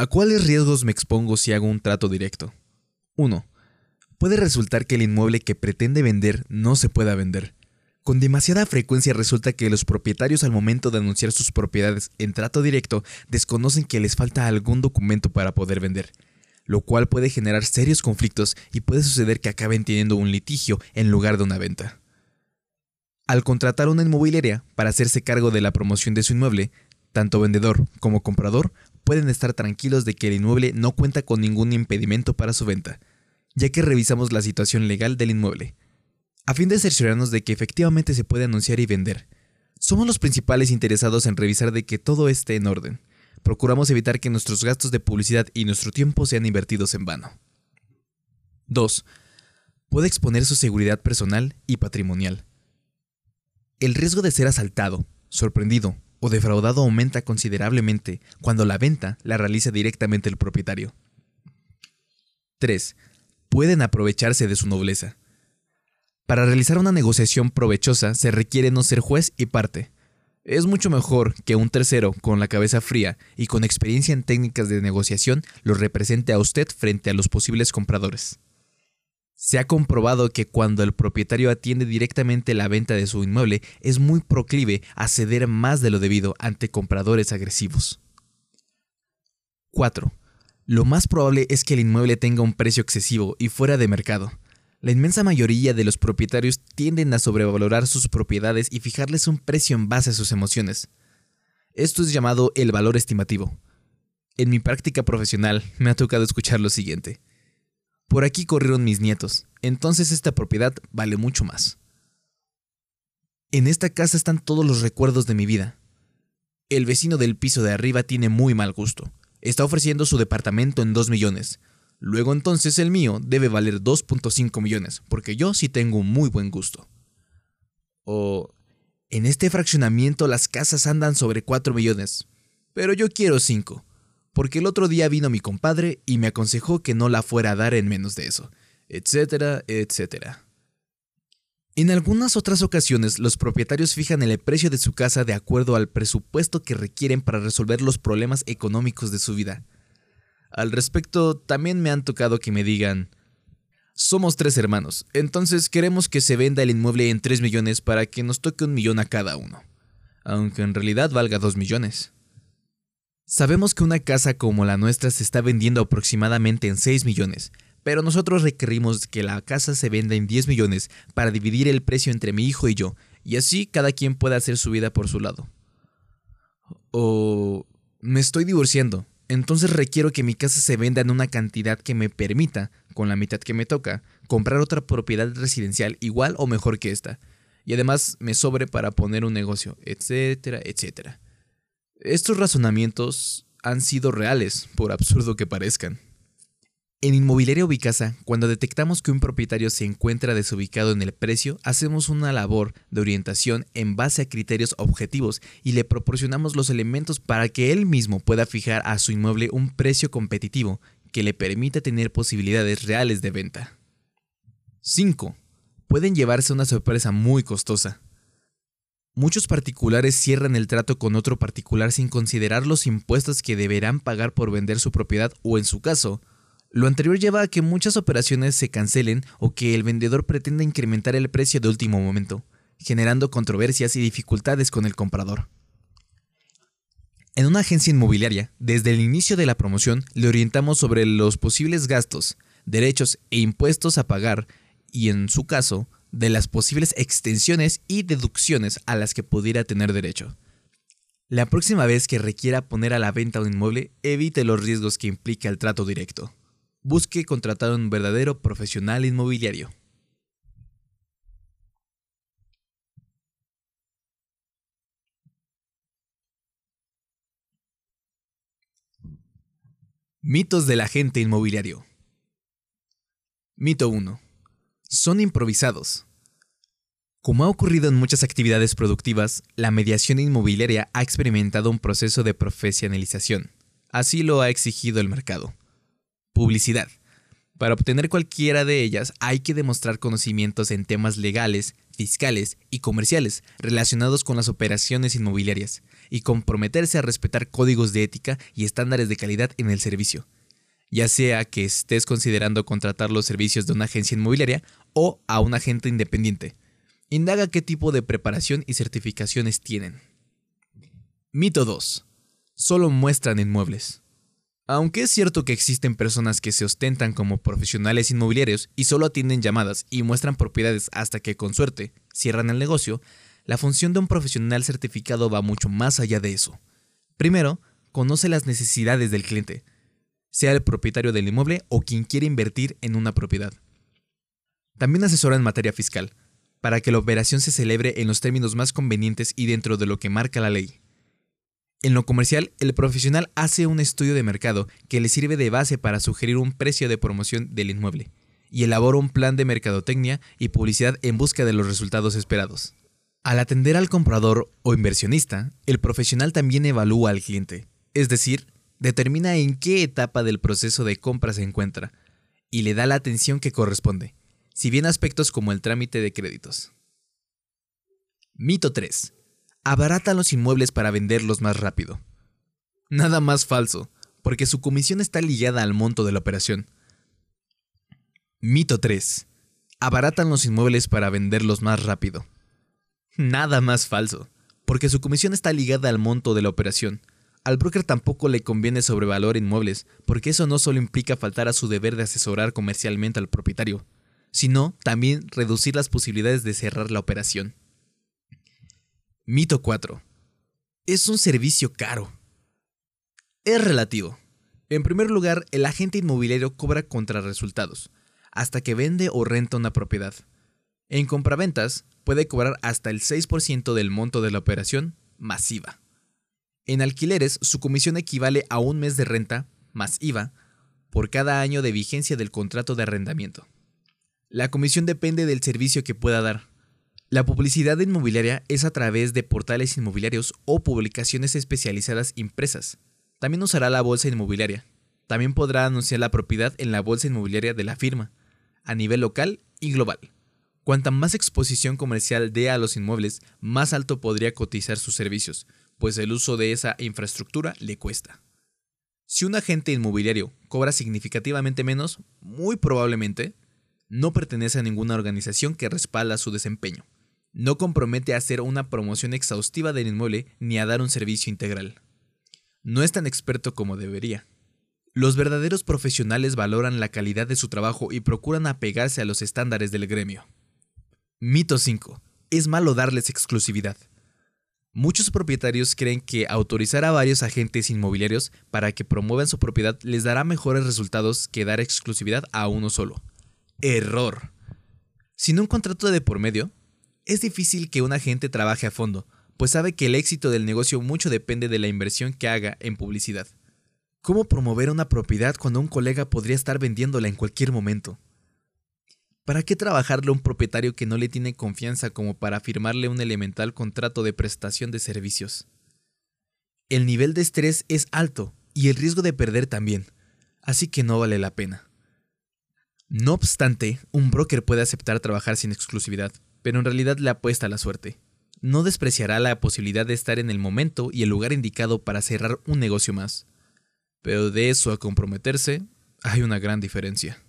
¿A cuáles riesgos me expongo si hago un trato directo? 1. Puede resultar que el inmueble que pretende vender no se pueda vender. Con demasiada frecuencia resulta que los propietarios al momento de anunciar sus propiedades en trato directo desconocen que les falta algún documento para poder vender, lo cual puede generar serios conflictos y puede suceder que acaben teniendo un litigio en lugar de una venta. Al contratar una inmobiliaria para hacerse cargo de la promoción de su inmueble, tanto vendedor como comprador pueden estar tranquilos de que el inmueble no cuenta con ningún impedimento para su venta, ya que revisamos la situación legal del inmueble, a fin de cerciorarnos de que efectivamente se puede anunciar y vender. Somos los principales interesados en revisar de que todo esté en orden. Procuramos evitar que nuestros gastos de publicidad y nuestro tiempo sean invertidos en vano. 2. Puede exponer su seguridad personal y patrimonial. El riesgo de ser asaltado, sorprendido o defraudado aumenta considerablemente cuando la venta la realiza directamente el propietario. 3. Pueden aprovecharse de su nobleza. Para realizar una negociación provechosa se requiere no ser juez y parte. Es mucho mejor que un tercero con la cabeza fría y con experiencia en técnicas de negociación lo represente a usted frente a los posibles compradores. Se ha comprobado que cuando el propietario atiende directamente la venta de su inmueble es muy proclive a ceder más de lo debido ante compradores agresivos. 4. Lo más probable es que el inmueble tenga un precio excesivo y fuera de mercado. La inmensa mayoría de los propietarios tienden a sobrevalorar sus propiedades y fijarles un precio en base a sus emociones. Esto es llamado el valor estimativo. En mi práctica profesional me ha tocado escuchar lo siguiente. Por aquí corrieron mis nietos, entonces esta propiedad vale mucho más. En esta casa están todos los recuerdos de mi vida. El vecino del piso de arriba tiene muy mal gusto. Está ofreciendo su departamento en 2 millones, Luego entonces el mío debe valer 2.5 millones, porque yo sí tengo muy buen gusto. O en este fraccionamiento las casas andan sobre 4 millones, pero yo quiero 5, porque el otro día vino mi compadre y me aconsejó que no la fuera a dar en menos de eso, etcétera, etcétera. En algunas otras ocasiones, los propietarios fijan el precio de su casa de acuerdo al presupuesto que requieren para resolver los problemas económicos de su vida. Al respecto, también me han tocado que me digan, somos tres hermanos, entonces queremos que se venda el inmueble en 3 millones para que nos toque un millón a cada uno, aunque en realidad valga 2 millones. Sabemos que una casa como la nuestra se está vendiendo aproximadamente en 6 millones, pero nosotros requerimos que la casa se venda en 10 millones para dividir el precio entre mi hijo y yo, y así cada quien pueda hacer su vida por su lado. O me estoy divorciando, entonces requiero que mi casa se venda en una cantidad que me permita, con la mitad que me toca, comprar otra propiedad residencial igual o mejor que esta. Y además me sobre para poner un negocio, etcétera, etcétera. Estos razonamientos han sido reales, por absurdo que parezcan. En Inmobiliaria Ubicasa, cuando detectamos que un propietario se encuentra desubicado en el precio, hacemos una labor de orientación en base a criterios objetivos y le proporcionamos los elementos para que él mismo pueda fijar a su inmueble un precio competitivo que le permita tener posibilidades reales de venta. 5. Pueden llevarse una sorpresa muy costosa. Muchos particulares cierran el trato con otro particular sin considerar los impuestos que deberán pagar por vender su propiedad o, en su caso, lo anterior lleva a que muchas operaciones se cancelen o que el vendedor pretenda incrementar el precio de último momento, generando controversias y dificultades con el comprador. En una agencia inmobiliaria, desde el inicio de la promoción, le orientamos sobre los posibles gastos, derechos e impuestos a pagar y, en su caso, de las posibles extensiones y deducciones a las que pudiera tener derecho. La próxima vez que requiera poner a la venta un inmueble, evite los riesgos que implica el trato directo. Busque contratar a un verdadero profesional inmobiliario. Mitos del agente inmobiliario. Mito 1. Son improvisados. Como ha ocurrido en muchas actividades productivas, la mediación inmobiliaria ha experimentado un proceso de profesionalización. Así lo ha exigido el mercado. Publicidad. Para obtener cualquiera de ellas hay que demostrar conocimientos en temas legales, fiscales y comerciales relacionados con las operaciones inmobiliarias y comprometerse a respetar códigos de ética y estándares de calidad en el servicio, ya sea que estés considerando contratar los servicios de una agencia inmobiliaria o a un agente independiente. Indaga qué tipo de preparación y certificaciones tienen. Mito 2. Solo muestran inmuebles. Aunque es cierto que existen personas que se ostentan como profesionales inmobiliarios y solo atienden llamadas y muestran propiedades hasta que con suerte cierran el negocio, la función de un profesional certificado va mucho más allá de eso. Primero, conoce las necesidades del cliente, sea el propietario del inmueble o quien quiere invertir en una propiedad. También asesora en materia fiscal, para que la operación se celebre en los términos más convenientes y dentro de lo que marca la ley. En lo comercial, el profesional hace un estudio de mercado que le sirve de base para sugerir un precio de promoción del inmueble y elabora un plan de mercadotecnia y publicidad en busca de los resultados esperados. Al atender al comprador o inversionista, el profesional también evalúa al cliente, es decir, determina en qué etapa del proceso de compra se encuentra y le da la atención que corresponde, si bien aspectos como el trámite de créditos. Mito 3 abaratan los inmuebles para venderlos más rápido. Nada más falso, porque su comisión está ligada al monto de la operación. Mito 3. Abaratan los inmuebles para venderlos más rápido. Nada más falso, porque su comisión está ligada al monto de la operación. Al broker tampoco le conviene sobrevalor inmuebles, porque eso no solo implica faltar a su deber de asesorar comercialmente al propietario, sino también reducir las posibilidades de cerrar la operación. Mito 4. Es un servicio caro. Es relativo. En primer lugar, el agente inmobiliario cobra contra resultados, hasta que vende o renta una propiedad. En compraventas, puede cobrar hasta el 6% del monto de la operación masiva. En alquileres, su comisión equivale a un mes de renta, más IVA, por cada año de vigencia del contrato de arrendamiento. La comisión depende del servicio que pueda dar. La publicidad inmobiliaria es a través de portales inmobiliarios o publicaciones especializadas impresas. También usará la bolsa inmobiliaria. También podrá anunciar la propiedad en la bolsa inmobiliaria de la firma, a nivel local y global. Cuanta más exposición comercial dé a los inmuebles, más alto podría cotizar sus servicios, pues el uso de esa infraestructura le cuesta. Si un agente inmobiliario cobra significativamente menos, muy probablemente no pertenece a ninguna organización que respalda su desempeño no compromete a hacer una promoción exhaustiva del inmueble ni a dar un servicio integral. No es tan experto como debería. Los verdaderos profesionales valoran la calidad de su trabajo y procuran apegarse a los estándares del gremio. Mito 5. Es malo darles exclusividad. Muchos propietarios creen que autorizar a varios agentes inmobiliarios para que promuevan su propiedad les dará mejores resultados que dar exclusividad a uno solo. Error. Sin un contrato de por medio, es difícil que un agente trabaje a fondo, pues sabe que el éxito del negocio mucho depende de la inversión que haga en publicidad. ¿Cómo promover una propiedad cuando un colega podría estar vendiéndola en cualquier momento? ¿Para qué trabajarle a un propietario que no le tiene confianza como para firmarle un elemental contrato de prestación de servicios? El nivel de estrés es alto y el riesgo de perder también, así que no vale la pena. No obstante, un broker puede aceptar trabajar sin exclusividad, pero en realidad le apuesta a la suerte. No despreciará la posibilidad de estar en el momento y el lugar indicado para cerrar un negocio más. Pero de eso a comprometerse, hay una gran diferencia.